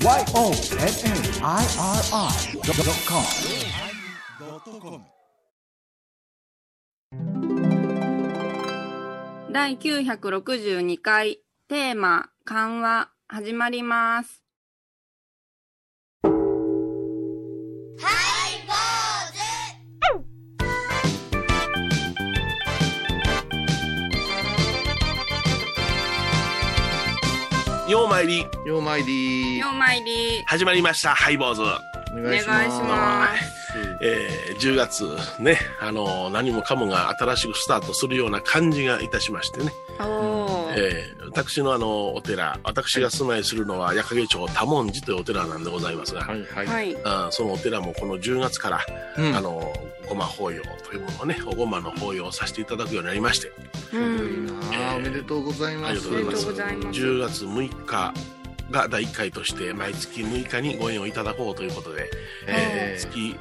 YONNIRI.com 第962回テーマ緩和始まります。ようまいり。ようまいり。ようまいり。始まりましたハイボーズ、お願いします。えー、10月ねあの何もかもが新しくスタートするような感じがいたしましてね。えー、私のあのお寺私が住まいするのは矢掛町多文寺というお寺なんでございますが、はいはい、はい。あーそのお寺もこの10月から、うん。あのごま法要というものをねおごまの法要をさせていただくようになりまして。うん。あーおめでとうございます。ありがとうございます。ありがとうございます。10月6日が第1回として毎月6日にご縁をいただこうということで、えー月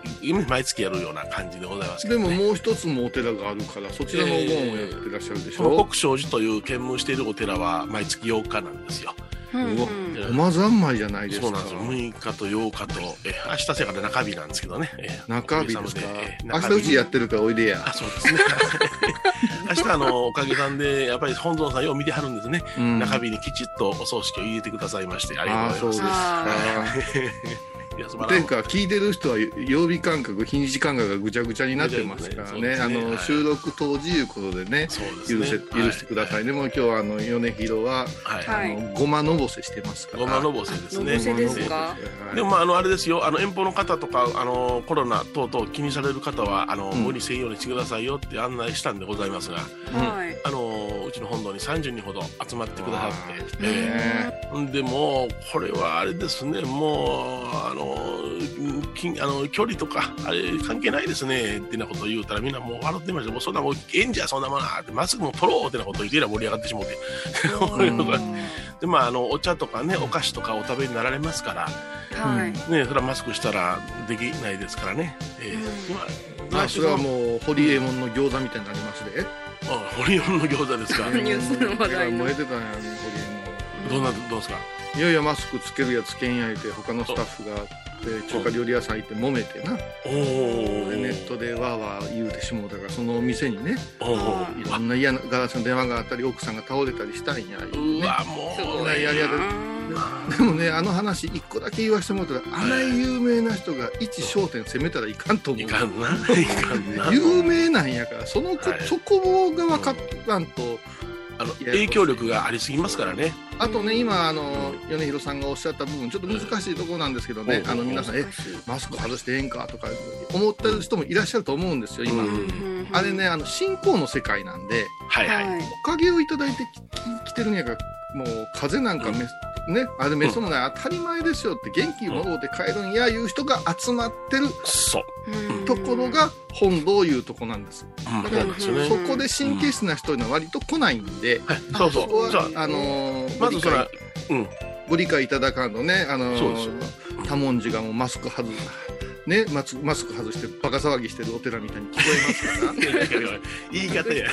毎月やるような感じでございますけど、ね、でももう一つもお寺があるからそちらのお盆をやってらっしゃるでしこのょ、国正寺という兼務しているお寺は毎月8日なんですよ。うわうんごま三昧じゃないですかそうなんですよ。6日と8日と、えー明日せやから中日なんですけどね。えー中日ですか明中日うちやってるからおいでやあ、そうですね。明日あの、おかげさんで、やっぱり本尊さんよう見てはるんですね。うん中日にきちっとお葬式を入れてくださいまして、ありがとうございます。あいや素晴らしい。ていうか聞いてる人は曜日感覚日にち感覚がぐちゃぐちゃになってますからね。そうですね。あの、はい。収録当時いうことでねね。許せ許してくださいね、もう今日はあの米広は、はい。ははい。い。あのごまのぼせしてますから。ごまのぼせですね。ですか？はいでもまああのあれですよ。あの遠方の方とかあのコロナ等々気にされる方はあの、うん。無理せんようにしてくださいよって案内したんでございますが。ーはい。あのうちの本堂に30人ほど集まってくださって、ねえーでもこれはあれですね。もうあのきあの距離とかあれ関係ないですね。ってなことを言うたらみんなもう笑ってました。もうそんなもうええんじゃそんなものはってマスクも取ろうってなことを言ってら盛り上がってしもうて。でまああのお茶とかねお菓子とかお食べになられますから。はい。ね、それはマスクしたらできないですからね。えーうん。今、まあそれはもう堀エモ門の餃子みたいになりますであ、ホリオンの餃子ですか。ニュースの話題の燃えてたんや堀エモ門どうな、どうですか。いやいやマスクつけるやつけんやいて他のスタッフがで中華料理屋さん行って揉めてなおお。でネットでわーわー言うてしもうたからそのお店にねおお。いろんな嫌なガラスの電話があったり奥さんが倒れたりしたんやねうわ、すもう。やりやがるな でもねあの話一個だけ言わせてもらったらあない有名な人が一商店攻めたらいかんと思ういかんな。いかんな。有名なんやからその子、はいそこが分かっとらんとあの、影響力がありすぎますからね。あとね今あの米広さんがおっしゃった部分ちょっと難しいところなんですけどね、うんあの皆さん「えマスク外してええんか?」とか思ってる人もいらっしゃると思うんですよ今、うんあれねあの信仰の世界なんではいはい。はい。おかげをいただいてききてるんやからもう風邪なんかめ、ね。あれめそもない当たり前ですよって元気もろうて帰るんやいう人が集まってるそう。うん。ところが本堂いうとこなんです、うん、だからそこで神経質な人には割と来ないんで、はい、そうそこはそう。じゃあ、あのーまずそれは、うん。ご理解いただかんとね、あの多文字がもうマスク外ね、マスマスク外してバカ騒ぎしてるお寺みたいに聞こえますから。言 い方や。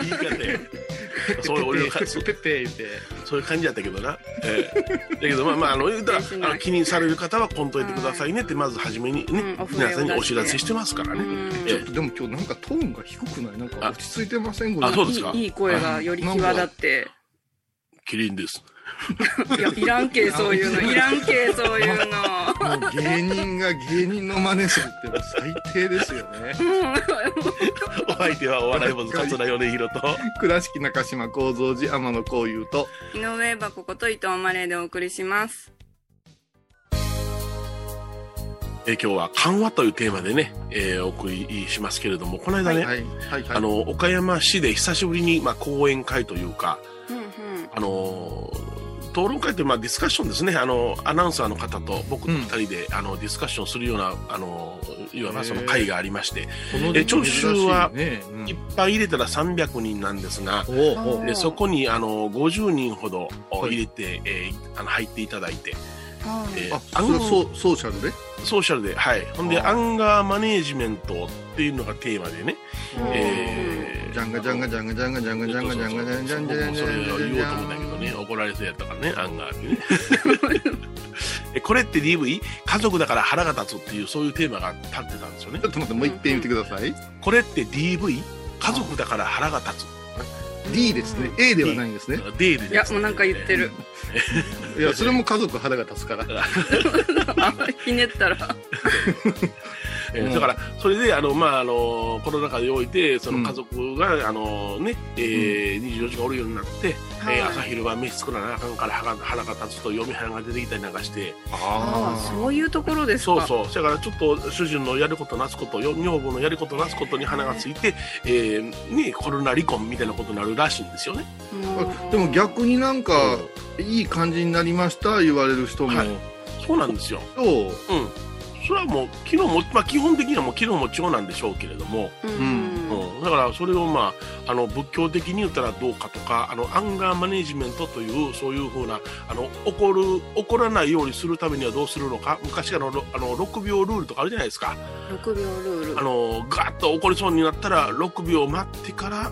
言い方や。そういう俺のか、そうペッペーって。そういう感じやったけどな。ええだけど、まあまあ、あの、言うたら、あの気にされる方はこんといてくださいねって、まず初めにね、うん皆さんにお知らせしてますからね。えちょっとでも今日なんかトーンが低くない？なんか落ち着いてません？あそうですかいいいい声がより際立って。キリンです。いや、いらんけ、そういうの。いらんけ、そういうの。もう芸人が芸人の真似するってもう最低ですよね。お相手はお笑い坊主桂米広と、倉敷中島幸三寺天野幸雄と。井上箱こと伊藤マレーでお送りします。えー今日は緩和というテーマでね、えーお送りしますけれども、この間ね、はいはいはい。あの、岡山市で久しぶりに、まあ、講演会というか、うんうん。あのー討論会ってまあディスカッションですね。あの、アナウンサーの方と僕と二人で、あの、ディスカッションするような、あの、いわばその会がありまして、このえ聴衆はね、うんいっぱい入れたら300人なんですが、おうおうでそこにあの50人ほどはい入れて、えーあの入っていただいて、はいえーあ、それソソーシャルでソーシャルで、はい。ほんで、アンガーマネージメントっていうのがテーマでね、えージャンガジャンガジャンガジャンガジャンガジャンガジャンガジャンガジャンガジャンガジそれをャンガジャン言おうと思ったけどね怒られそうやったからねアンガーにねえこれって DV 家族だから腹が立つっていうそういうテーマが立ってたんですよねちょっと待ってもう一遍言ってくださいこれって DV 家族だから腹が立つ D ですね A ではないんですね D でいやもうなんか言ってるいやそれも家族腹が立つからあひねったらえーだからそれであの、まあ、あのコロナ禍においてその家族が、あのねえー24時間おるようになって、はい。えー朝昼晩飯作らなあかんから腹が立つと嫁はんが出てきたりなんかして。ああそういうところですか。そうそう。だからちょっと主人のやることなすことよ女房のやることなすことに花がついて、えーね、コロナ離婚みたいなことになるらしいんですよね。うん。でも逆になんかいい感じになりました言われる人も。はい。そうなんですよ。とうんそれはもう昨日も、まあ、基本的にはもう昨日も今日なんでしょうけれども、うん。うん、だからそれを、まあ、あの仏教的に言ったらどうかとかあのアンガーマネジメントというそういうふうなあの怒る怒らないようにするためにはどうするのか。昔からのろあの6秒ルールとかあるじゃないですか。6秒ルール。あのガーッと怒りそうになったら6秒待ってから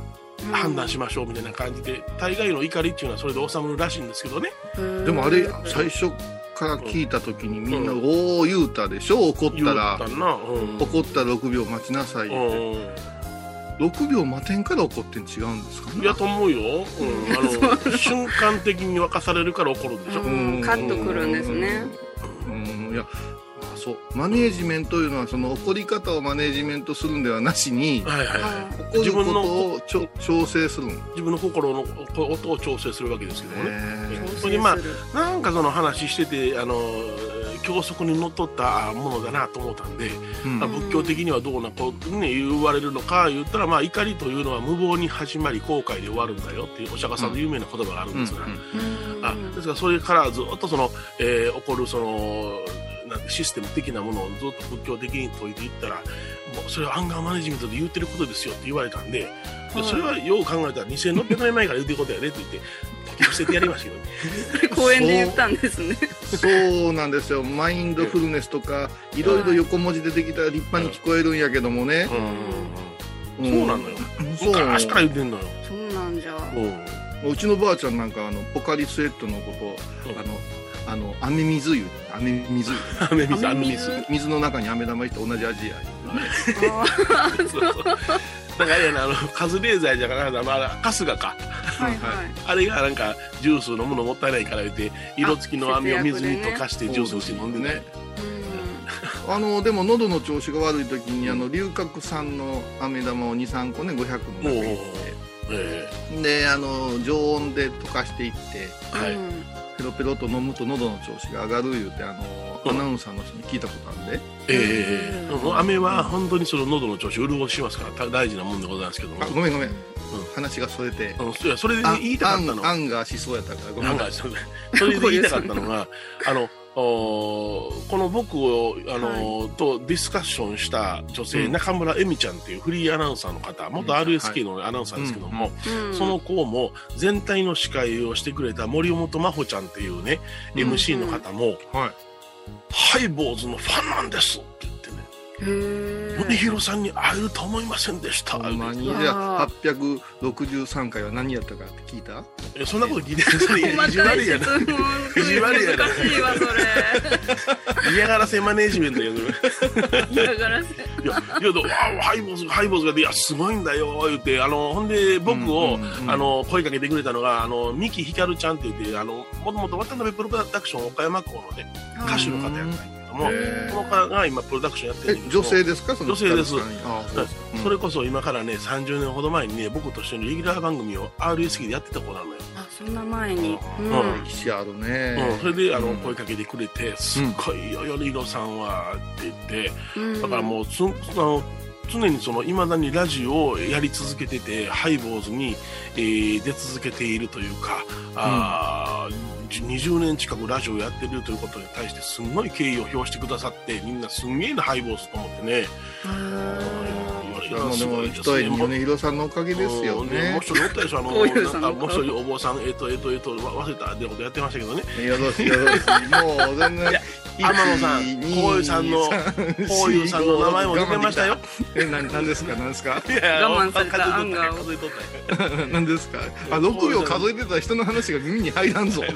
判断しましょうみたいな感じで大概の怒りっていうのはそれで収まるらしいんですけどね。うん。でもあれ最初から聞いた時にみんな「おお言うたでしょ？怒ったら。怒ったら6秒待ちなさい」って。うん。6秒待てんから怒ってん違うんですかね？いやと思うよ、うん、あの瞬間的に沸かされるから怒るんでしょ、うん。カッとくるんですね。うん。いやあそう。マネージメントというのはその怒り方をマネージメントするんではなしにはいはいはい。あ怒ることをちょ調整するん自分の心のこ音を調整するわけですけどもね、へ調それにまあなんかその話しててあの教則にのっとったものだなと思ったんで、ーうん。まあ仏教的にはどうなこう、ね、言われるのか言ったら、まあ、怒りというのは無謀に始まり後悔で終わるんだよっていうお釈迦さんの有名な言葉があるんですが、うん。うん。あですからそれからずっとその、えー起こるそのなんてシステム的なものをずっと仏教的に解いていったらもうそれはアンガーマネジメントで言ってることですよって言われたんで、でそれはよう考えたら2600年前から言ってることやでって言って解き伏せてやりましたけどね。公園で言ったんですね。そう。なんですよ。マインドフルネスとかいろいろ横文字出てきたら立派に聞こえるんやけどもね、うんそうなのよ。昔から言ってんのよ。そうなんじゃ。うちのばあちゃんなんかあのポカリスエットのことを、うん。あのあの飴水湯飴水。湯 雨水、雨雨水。水水の中に飴玉入って同じ味や。あそうそうだからあれやな、あの、カズレーザーじゃなくて、あ春日か。ーはいはい。あれがなんか、ジュース飲むのもったいないから言って、色付きの飴を水に溶かしてジュースにして飲んでね。あのでも喉の調子が悪い時にあの龍角散の飴玉を23個ね500の中に入れえてであの常温で溶かしていって。えはい。うんペロペロと飲むと喉の調子が上がる言うてあの、うん。アナウンサーの人に聞いたことあるんで。ええうんもう飴は本当にその喉の調子を潤しますからた大事なもんでございますけども。あごめんごめん、話がそれて、うんいやそれであ言いたかったのあんあんがしそうやったからごめん。それで言いたかったのが あのおこの僕をあの、とディスカッションした女性、うん。中村恵美ちゃんっていうフリーアナウンサーの方元 RSK のアナウンサーですけども、うん。その子も全体の司会をしてくれた森本真帆ちゃんっていうね、うん。MC の方も、はい。ハイボーズのファンなんですって米広さんに会えると思いませんでした？ほんまに？うわじゃあ863回は何やったかって聞いた？えそんなこと聞いてるそれ意地悪やな。質問意地悪やな難しいわそ嫌がらせ。マネージメントやる。れ嫌がらせ。いや、いや、ハイボーズ、ハイボーズがで、いや、すごいんだよ、言って、あの、ほんで、僕を、あの、声かけてくれたのが、あの、三木ひかるちゃんって言って、あの、もともと渡辺プロダクション岡山校のね、歌手の方やったんや。けども、へー。この方が今プロダクションやってるんえだけど女性ですか？その女性です。うです。かうん。それこそ今からね、30年ほど前にね、僕と一緒にレギュラー番組を RSK でやってた子なのよ。あそんな前に。ううん。ん。歴史あるね、うん、それで、あの、うん。声かけてくれて、すっごいよ、よりろさんは、って言って、うん。だからもうつ、あの常にそのいまだにラジオをやり続けててハイボーズに、えー出続けているというか、あーじ20年近くラジオやってるということに対してすんごい敬意を表してくださってみんなすんげえなハイボーズと思ってね。もでも一重に米広さんのおかげですようんでもうね一人おったでしょ、もう一人お坊さん、えっ、と、えっ、と、えっ、と、わ忘れたってことやってましたけどね。よろしいよろしいもう全然天野さんこういうさんのこういうさんの名前も出てましたよ。え、な、なんですか、なんですか？いや我慢されたアンガーを数えとったよなんですか？あ、六秒数えてた人の話が耳に入らんぞ。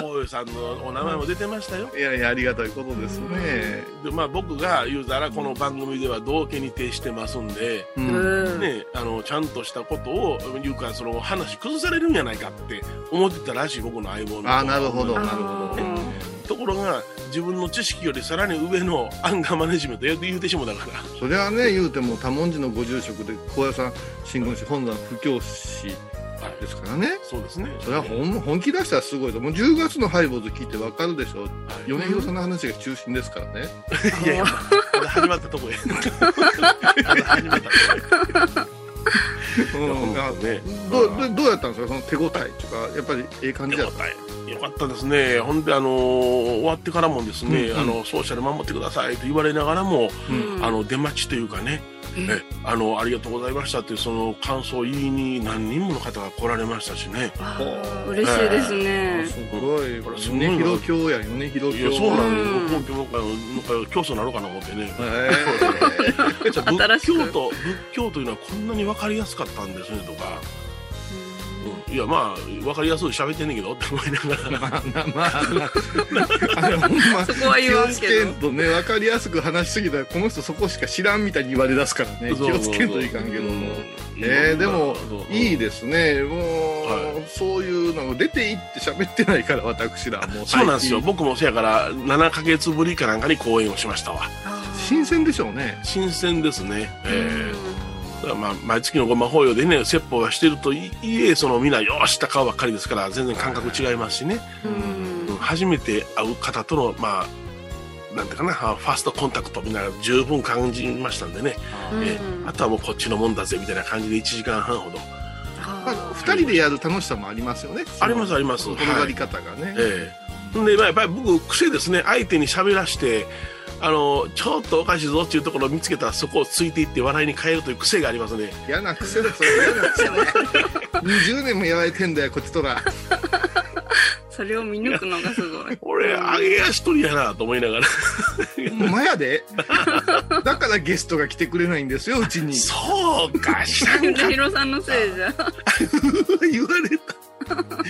こういうさんのお名前も出てましたよ。いやいや、ありがたいことですね。でまあ僕が言うたらこの番組では道家に徹してますんで、う。うんん。ね、あのちゃんとしたことを言うからその話崩されるんじゃないかって思ってたらしい僕の相棒のあなるほどあなるほどーところが自分の知識よりさらに上のアンガーマネジメントや言うてしもだからそれはね、言うても多文字のご住職で、高野さん、新聞紙本山布教師ですからね。そうですね。それは本本気出したらすごいと。もう10月のハイボーズ聞いてわかるでしょ。はい。米広さんの話が中心ですからね。いやいやまだ始まったとこや。まだ始まったとこうん。ね。どうどうどうやったんですか？その手応えとかやっぱりええ感じだっよかったよかったですね。ほんであのー終わってからもですね、うん。あのソーシャル守ってくださいと言われながらも、うん。あの出待ちというかねええあのありがとうございましたっていうその感想を言いに何人もの方が来られましたしね。嬉しいですたね。すごいこれすごい。な米広教や米広教い。やそうなのうん。よ東京もなんか競争なのかな思ってね。へえ。じゃあ仏教と仏教というのはこんなに分かりやすかったんですねとか、うんいやまあ分かりやすい喋ってんねんけどって思いながら。まあまあまああ。のほんまそこは言わんけど気をつけんとね分かりやすく話しすぎたらこの人そこしか知らんみたいに言われ出すからね気をつけんといかんけども。うん。えー、でもいいですね。もう、はそういうのが出ていって喋ってないから私らもうそうなんですよ。僕もせやから7ヶ月ぶりかなんかに講演をしましたわ。新鮮でしょうね。新鮮ですね。ええまあ毎月のごま法要でね説法はしてるといえそのみんなよーしった顔ばっかりですから全然感覚違いますしね、初めて会う方とのまあなんていうかなファーストコンタクトみんな十分感じましたんでね、うん。ええ。あとはもうこっちのもんだぜみたいな感じで1時間半ほど。まあ、2人でやる楽しさもありますよね。ありますあります。転がり方がね、ええ。んで、まあ、やっぱり僕癖ですね。相手に喋らしてあのちょっとおかしいぞっていうところを見つけたらそこをついていって笑いに変えるという癖がありますね。嫌な癖だそれ嫌な癖だ 20年もやられてんだよこっちとらそれを見抜くのがすごい。俺揚げ足取りやなと思いながら。ほんまやで。だからゲストが来てくれないんですようちに。そうか知らん米かっ広さんのせいじゃ。た 言われ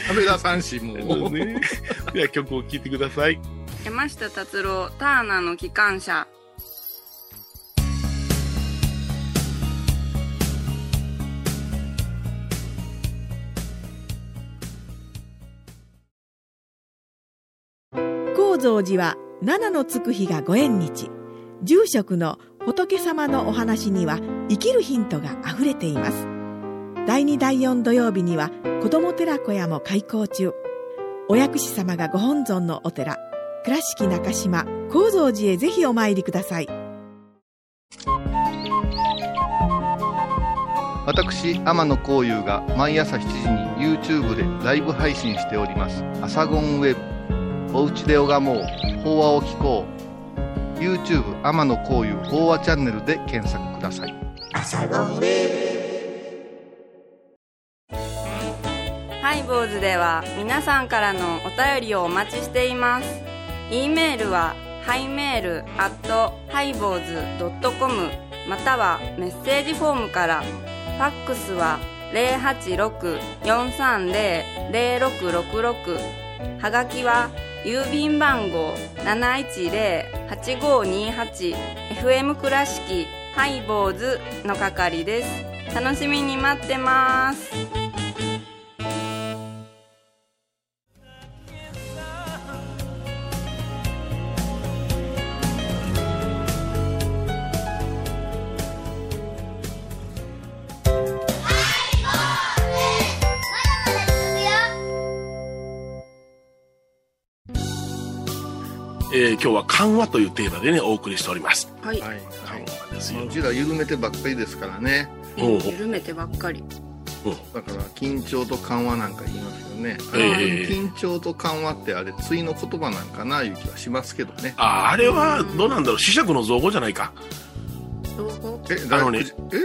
亀田三氏もたね。では曲を聴いてください。山下達郎、ターナーの機関車。蔵寺は七のつく日がご縁日。住職の仏様のお話には生きるヒントがあふれています。第2第4土曜日には子ども寺小屋も開校中。お薬師様がご本尊のお寺倉敷中島・高蔵寺へぜひお参りください。私天野幸雄が毎朝7時に YouTube でライブ配信しております「アサゴンウェブ」「おうちで拝もう法話を聞こう」YouTube 天野高雄法話チャンネルで検索ください拝ボーズでは皆さんからのお便りをお待ちしています。e メールはハイメールアットハイボーズドットコムまたはメッセージフォームから。ファックスは086-430-0666はがきは郵便番号710-8528 FM 倉敷ハイボーズの係です。楽しみに待ってます。えー今日は緩和というテーマでねお送りしております。はい。はい。緩和ですよ。うちら緩めてばっかりですからね。緩めてばっかり。だから緊張と緩和なんか言いますよね、ええ緊張と緩和ってあれ対の言葉なんかないう気はしますけどね。ああれはどうなんだろう。磁石の造語じゃないか。どこえあのえ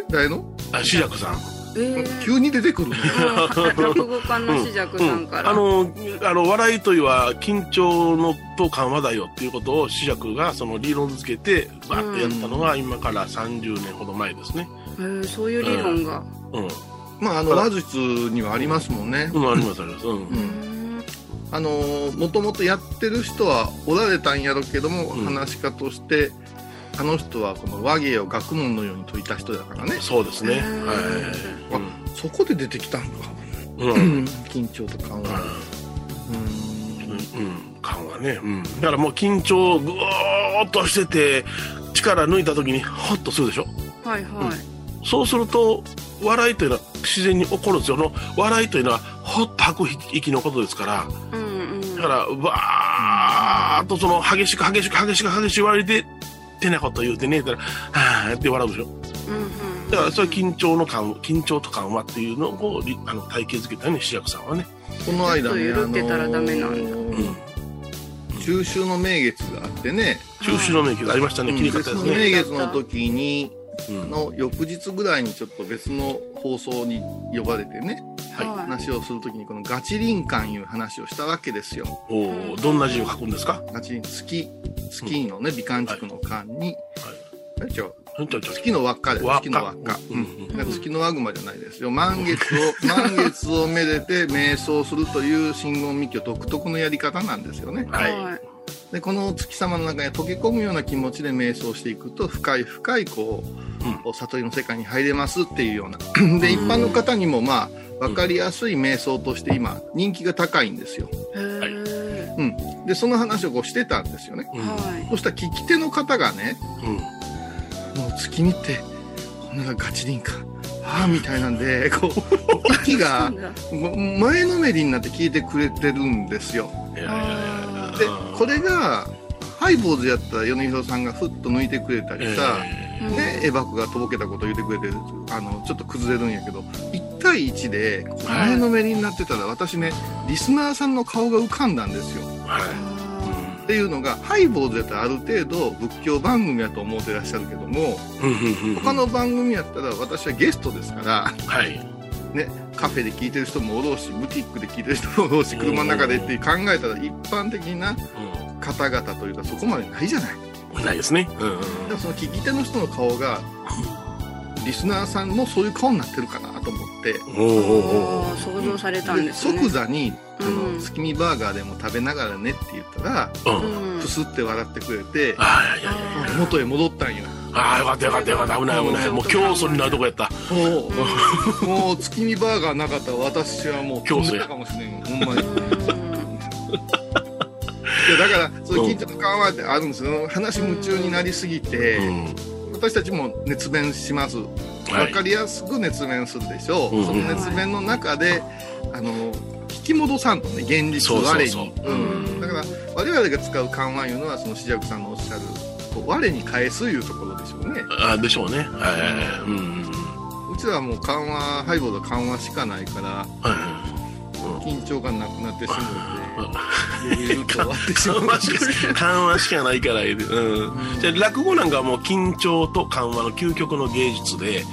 誰の？あ磁石さんえー急に出てくるね。うん落語家の紫尺さんから、あのあの笑いといは緊張のと緩和だよっていうことを紫尺がその理論付けてバーってやったのが今から30年ほど前ですね。えーそういう理論が、うん。まあ、あの、話術にはありますもんね。うん、ありますあります。うん。うん。あのー、もともとやってる人はおられたんやろうけども、うん話し家として、あの人はこの和芸を学問のように説いた人だからね。そうですね。うんはい。そこで出てきたんか。うん。うん。緊張と緩和。うん。うん、緩和ね。うん。だからもう緊張ぐーっとしてて、力抜いた時にホッとするでしょ？はいはい、そうすると、笑いというのは自然に起こるんですよ。の笑いというのは、ほっと吐く息のことですから、うんうんだから、わーっとその、激しく激しく激しく激しく笑いで、てなこと言うてねえたら、はーって笑うでしょ。うんうんだから、それは緊張の緩和、緊張と緩和っていうのを、りあの、体系づけたよね、志らくさんはね。この間ね、緩ってたらダメなんだ。中秋の名月があってね、中秋の名月ありましたね、切り方ですね。名月の時に、うんの翌日ぐらいにちょっと別の放送に呼ばれてね、話をするときにこのガチ林間いう話をしたわけですよ。おーどんな字を書くんですか？ガチ林、月、月のね、美観地区の間に、え違う。うんちょいちょい月の輪っかで輪っか。月の輪っか。ううん月の輪熊じゃないですよ。満月を、満月をめでて瞑想するという真言密教独特のやり方なんですよね。はい。で、この月様の中に溶け込むような気持ちで瞑想していくと、深い深い、こう、悟りの世界に入れますっていうような。で、一般の方にもまあ、わかりやすい瞑想として今、人気が高いんですよ。へーで、その話をこうしてたんですよね。うんはいそしたら聞き手の方がね、うんもう月見って、こんなガチリンか。ああ、みたいなんで、こう、息がも前のめりになって聞いてくれてるんですよ。いやいやいやで、これが、ハイボーズやったら米広さんがふっと抜いてくれたりさ、えうんね、エバクがとぼけたこと言ってくれて、あの、ちょっと崩れるんやけど、1対1で、前のめりになってたら、私ね、リスナーさんの顔が浮かんだんですよ。ーはあっていうのが、ハイボーズやったらある程度仏教番組やと思ってらっしゃるけども、他の番組やったら私はゲストですから、はい。ね、カフェで聞いてる人もおろうし、ブティックで聞いてる人もおろうし、車の中でって考えたら一般的な方々というかそこまでないじゃない。うん。ないですね。うんうんだからその聞き手の人の顔が、リスナーさんもそういう顔になってるかなと思って、想像されたんでですね即座に、あうんの、月見バーガーでも食べながらねって言ったら、うん。うんプスって笑ってくれて、ああ、いやいやいや。元へ戻ったんよ。ああ、よかったよかったよかった。危ない危ない。もう競争になるとこやった。もう、もう月見バーガーなかったら私はもう競争やかもしれんよ。ほんまに。うんいやだから、そういう緊張緩和ってあるんですよ。話夢中になりすぎて、うん。私たちも熱弁します。わかりやすく熱弁するでしょう。うんその熱弁の中で、あの、引き戻さんとね、現実我に。だから、我々が使う緩和いうのは、その、志らくさんのおっしゃる、こう我に返すいうところでしょうね。あでしょうね。はいはいはい。うんうちらはもう緩和、ハイボード緩和しかないから、はい緊張がなくなってしまうんって、余裕と終わってしまう緩。和しか緩和しかないから、うん。じゃあ落語なんかはもう緊張と緩和の究極の芸術で、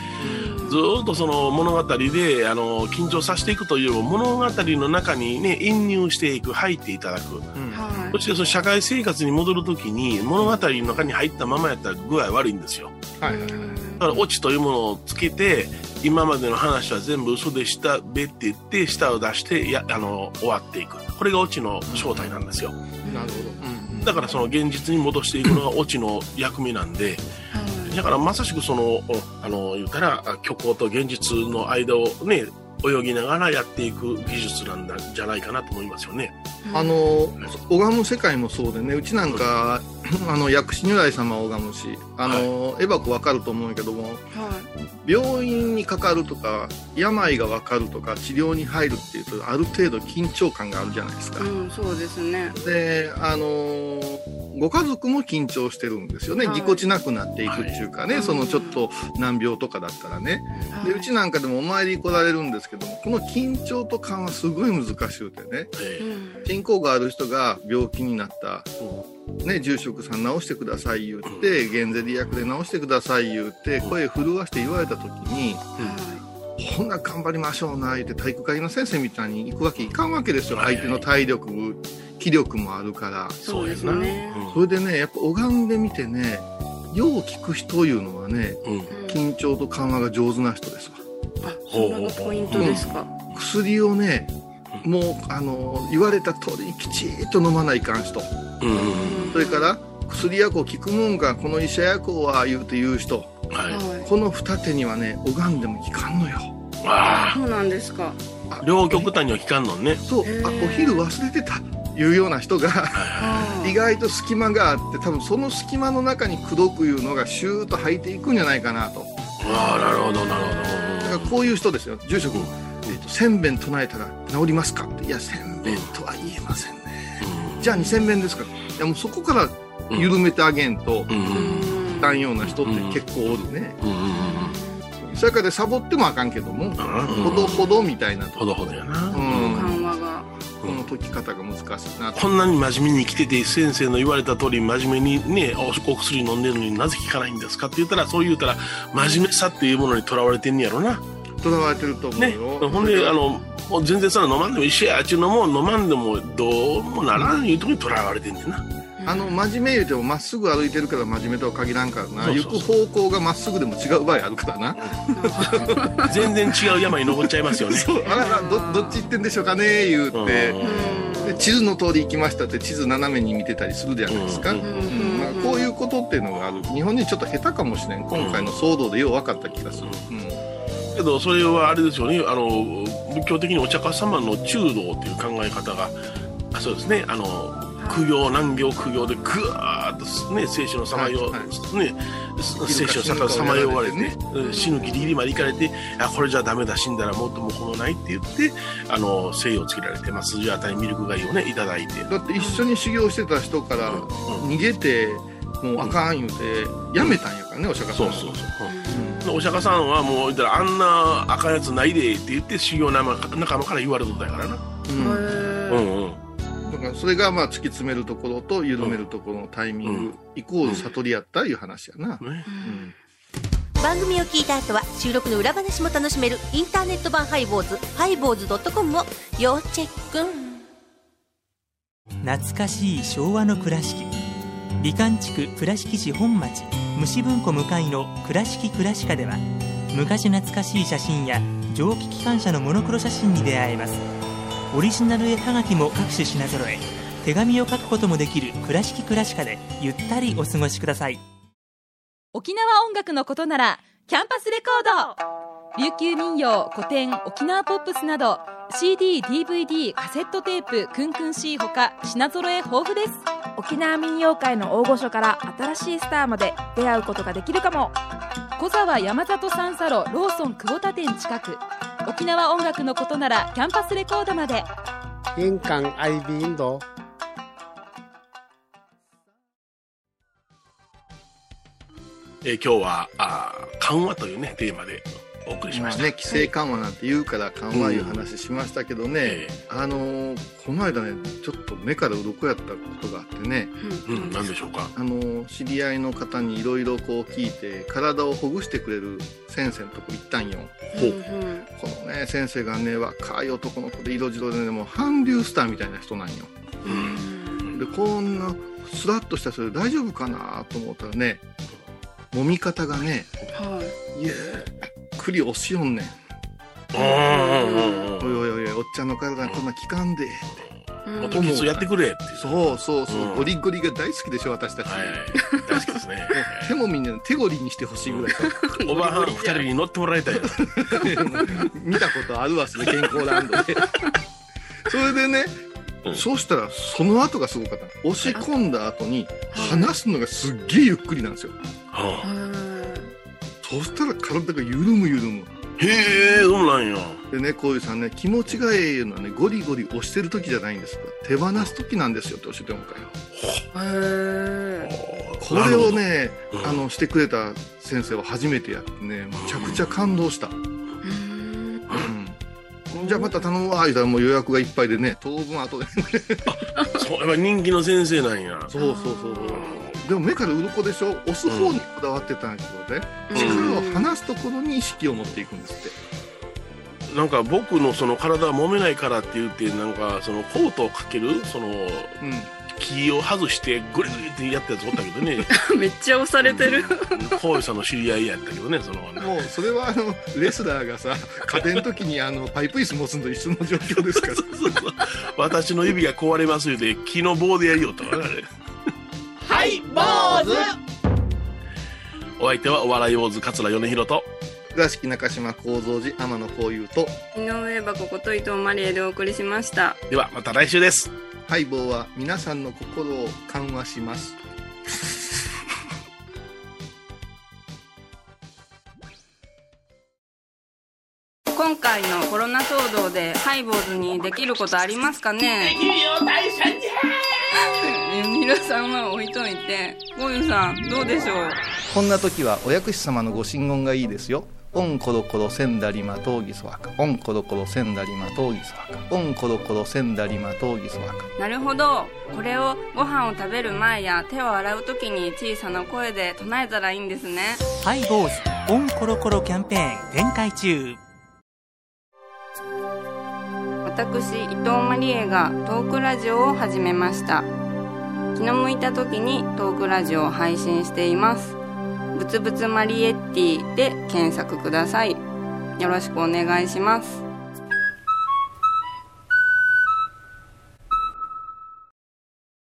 ずーっとその物語で、あの、緊張させていくというよりも物語の中にね、引入していく、入っていただく。うんはいそしてその社会生活に戻るときに物語の中に入ったままやったら具合悪いんですよ。はいはいはい。だからオチというものをつけて、今までの話は全部嘘でした、べって言って、舌を出して、や、あの、終わっていく。これがオチの正体なんですよ。なるほど。うんだからその現実に戻していくのがオチの役目なんで、だからまさしくその、おあの、言ったら、あ虚構と現実の間をね、泳ぎながらやっていく技術なんだじゃないかなと思いますよね。あの拝む世界もそうでねうちなんか、あの薬師如来様を拝むしあの、エバコわかると思うけどもは病院にかかるとか病がわかるとか治療に入るっていうとある程度緊張感があるじゃないですか、いうんそうですね。であのご家族も緊張してるんですよね、はい。ぎこちなくなっていくっていうかね、はい。そのちょっと難病とかだったらね。ではい。うちなんかでもお参り来られるんですけどもこの緊張と緩和すごい難しくてね。信仰がある人が病気になった、ね、住職さん治してください言って、減税利薬で治してください言って、声震わして言われた時に、はほんなら頑張りましょうな言って体育会の先生みたいに行くわけいかんわけですよ相手の体力気力もあるからそうですね。それでねやっぱ拝んでみてねよう聞く人いうのはねうん。うん。緊張と緩和が上手な人ですわあ、それがポイントですか？薬をねもうあの言われた通りきちっと飲まないかん人うんうんそれから薬薬を効くもんかこの医者薬は言うて言う人うん。はい。はこの二手にはね拝んでもいかんのよそうなんですか。あ、両極端には効かんのね。そうあお昼忘れてたいうような人があ意外と隙間があって多分その隙間の中に口説くいうのがシューッと入っていくんじゃないかなとああ、なるほど、なるだからこういう人ですよ住職、えーと千遍唱えたら治りますかっていや千遍とは言えませんねほど。じゃあ2000遍ですかいやもうそこから緩めてあげんとうん。うん。うん。たんような人って結構おるねうん。うん。それからサボってもあかんけども。ほどほどみたいなほどほどやな。うん緩和が。この解き方が難しいなこんなに真面目に生きてて先生の言われた通り真面目にねお薬飲んでるのになぜ効かないんですかって言ったらそう言うたら真面目さっていうものにとらわれてんやろな。とらわれてると思うね。ほんであのもう全然その飲まんでも一緒やっちゅうのも飲まんでもどうもならんいうとこにとらわれてんねんな。あの真面目言うてもまっすぐ歩いてるから真面目とは限らんからな。行く方向がまっすぐでも違う場合あるからな。全然違う山に登っちゃいますよね。あららどどっち行ってんでしょうかね言うて、うん。で地図の通り行きましたって地図斜めに見てたりするじゃないですか、ううんんまあ、こういうことっていうのがある。日本人ちょっと下手かもしれん。今回の騒動でよう分かった気がする、うん。けどそれはあれですよね。あの仏教的にお釈迦様の中道っていう考え方があそうですね。あの苦行難行苦行でぐーっとね生死のさまよう、はいね生死のささまよわれて、うん。死ぬギリギリまで行かれてあこれじゃダメだ死んだらもっともこのないって言ってあの精をつけられて、まあ、筋当たりミルク貝をねいただいて。だって一緒に修行してた人からうん逃げてもうあかん言うてやめたんやからねお釈迦様そうそうそう、う。ん。お釈迦さんはもう言ったらあんな赤いやつないでって言って修行仲間仲間から言われとったからな。うん。うんうんそれがまあ突き詰めるところと緩めるところのタイミング、うん。イコール悟りやったいう話やな、ねうん。番組を聞いた後は収録の裏話も楽しめるインターネット版ハイボーズハイボーズドットコムを要チェック。懐かしい昭和の倉敷。美観地区倉敷市本町虫文庫向かいの「倉敷倉歯科」では昔懐かしい写真や蒸気機関車のモノクロ写真に出会えますオリジナル絵はがきも各種品揃え手紙を書くこともできる「倉敷倉歯科」でゆったりお過ごしください。沖縄音楽のことならキャンパスレコード。琉球民謡古典沖縄ポップスなど CDDVD カセットテープクンクン C ほか品揃え豊富です。沖縄民謡界の大御所から新しいスターまで出会うことができるかも。小沢山里三佐路ローソン久保田店近く沖縄音楽のことならキャンパスレコードまで。印港 IB 印度えー今日はあー緩和というねテーマでお送りしました、まあね、規制緩和なんて言うから緩和いう話しましたけどね、えあのーこの間ねちょっと目から鱗やったことがあってね、うん何でしょうか？あのー知り合いの方にいろいろこう聞いて体をほぐしてくれる先生のとこ行ったんよ。ほう。このね先生がね若い男の子で色白でねもう韓流スターみたいな人なんよ。でこんなスラッとしたそれ大丈夫かなと思ったらね揉み方がねはい。ゆっくり押しよんねん。おいおいおいおっちゃんの体にこんな効かんで。いもっとキスやってくれってそうそうそう、うん。ゴリゴリが大好きでしょ私たち、は大好きですね。手もみんな手ゴリにしてほしいぐらい。おばはん二人に乗ってもらいたい。な 見たことあるわそれ健康ランドで。それでね、うん。そうしたらその後がすごかった。押し込んだ後に離すのがすっげえゆっくりなんですよ。はそうしたら体が緩む緩む。あへえそうなんや。でねこういうさんね気持ちがええのはねゴリゴリ押してる時じゃないんです。手放す時なんですよって教えてもらったよへえ。これをね、うん。あのしてくれた先生は初めてやってねむちゃくちゃ感動した、うん。じゃあまた頼むわ。言うたらもう予約がいっぱいでね当分後で。そうやっぱ人気の先生なんや。そうそうそうそう。でも目から鱗でしょ？押す方にこだわってたんやけどね、力を離すところに意識を持っていくんですって。なんか僕のその体は揉めないからって言ってなんかそのコートをかけるそのうん。木を外してグリグリってやったやつおったけどね。めっちゃ押されてる。こういうさんの知り合いやったけどねそのもうそれはあのレスラーがさ 家電の時にあのパイプ椅子持つのと一緒の状況ですから。そうそう私の指が壊れますよで木の棒でやりよったからねはい坊主お相手はお笑い坊主桂米宏と。倉敷中島幸三寺天野幸雄と。井上箱こと伊藤マリエでお送りしました。ではまた来週です。ハイボーは皆さんの心を緩和します。今回のコロナ騒動でハイボーズにできることありますかでねきるよ大社じ皆さんは置いといてゴユさんどうでしょう？こんな時はお薬師様のご神言がいいですよ。オンコロコロセンダリマトウギソワカ。オンコロコロセンダリマトウギソワカ。オンコロコロセンダリマトウギソワカ。なるほど。これをご飯を食べる前や手を洗う時に小さな声で唱えたらいいんですね。ハイボーズオンコロコロキャンペーン展開中私伊藤マリエがトークラジオを始めました。気の向いた時にトークラジオを配信しています。ぶつぶつマリエッティで検索ください。よろしくお願いします。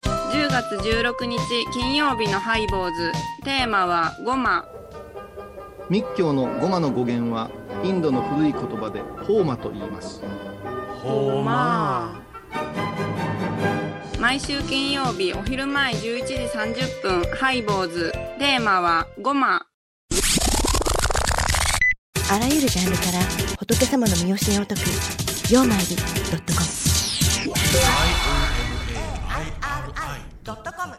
10月16日金曜日のハイボーズ。テーマはゴマ。密教のゴマの語源はインドの古い言葉でホーマと言いますほま毎週金曜日お昼前11時30分ハイボーズ。テーマはごま。あらゆるジャンルから仏様の身教えを解く「曜マイル .com」「IOMAIRI.com」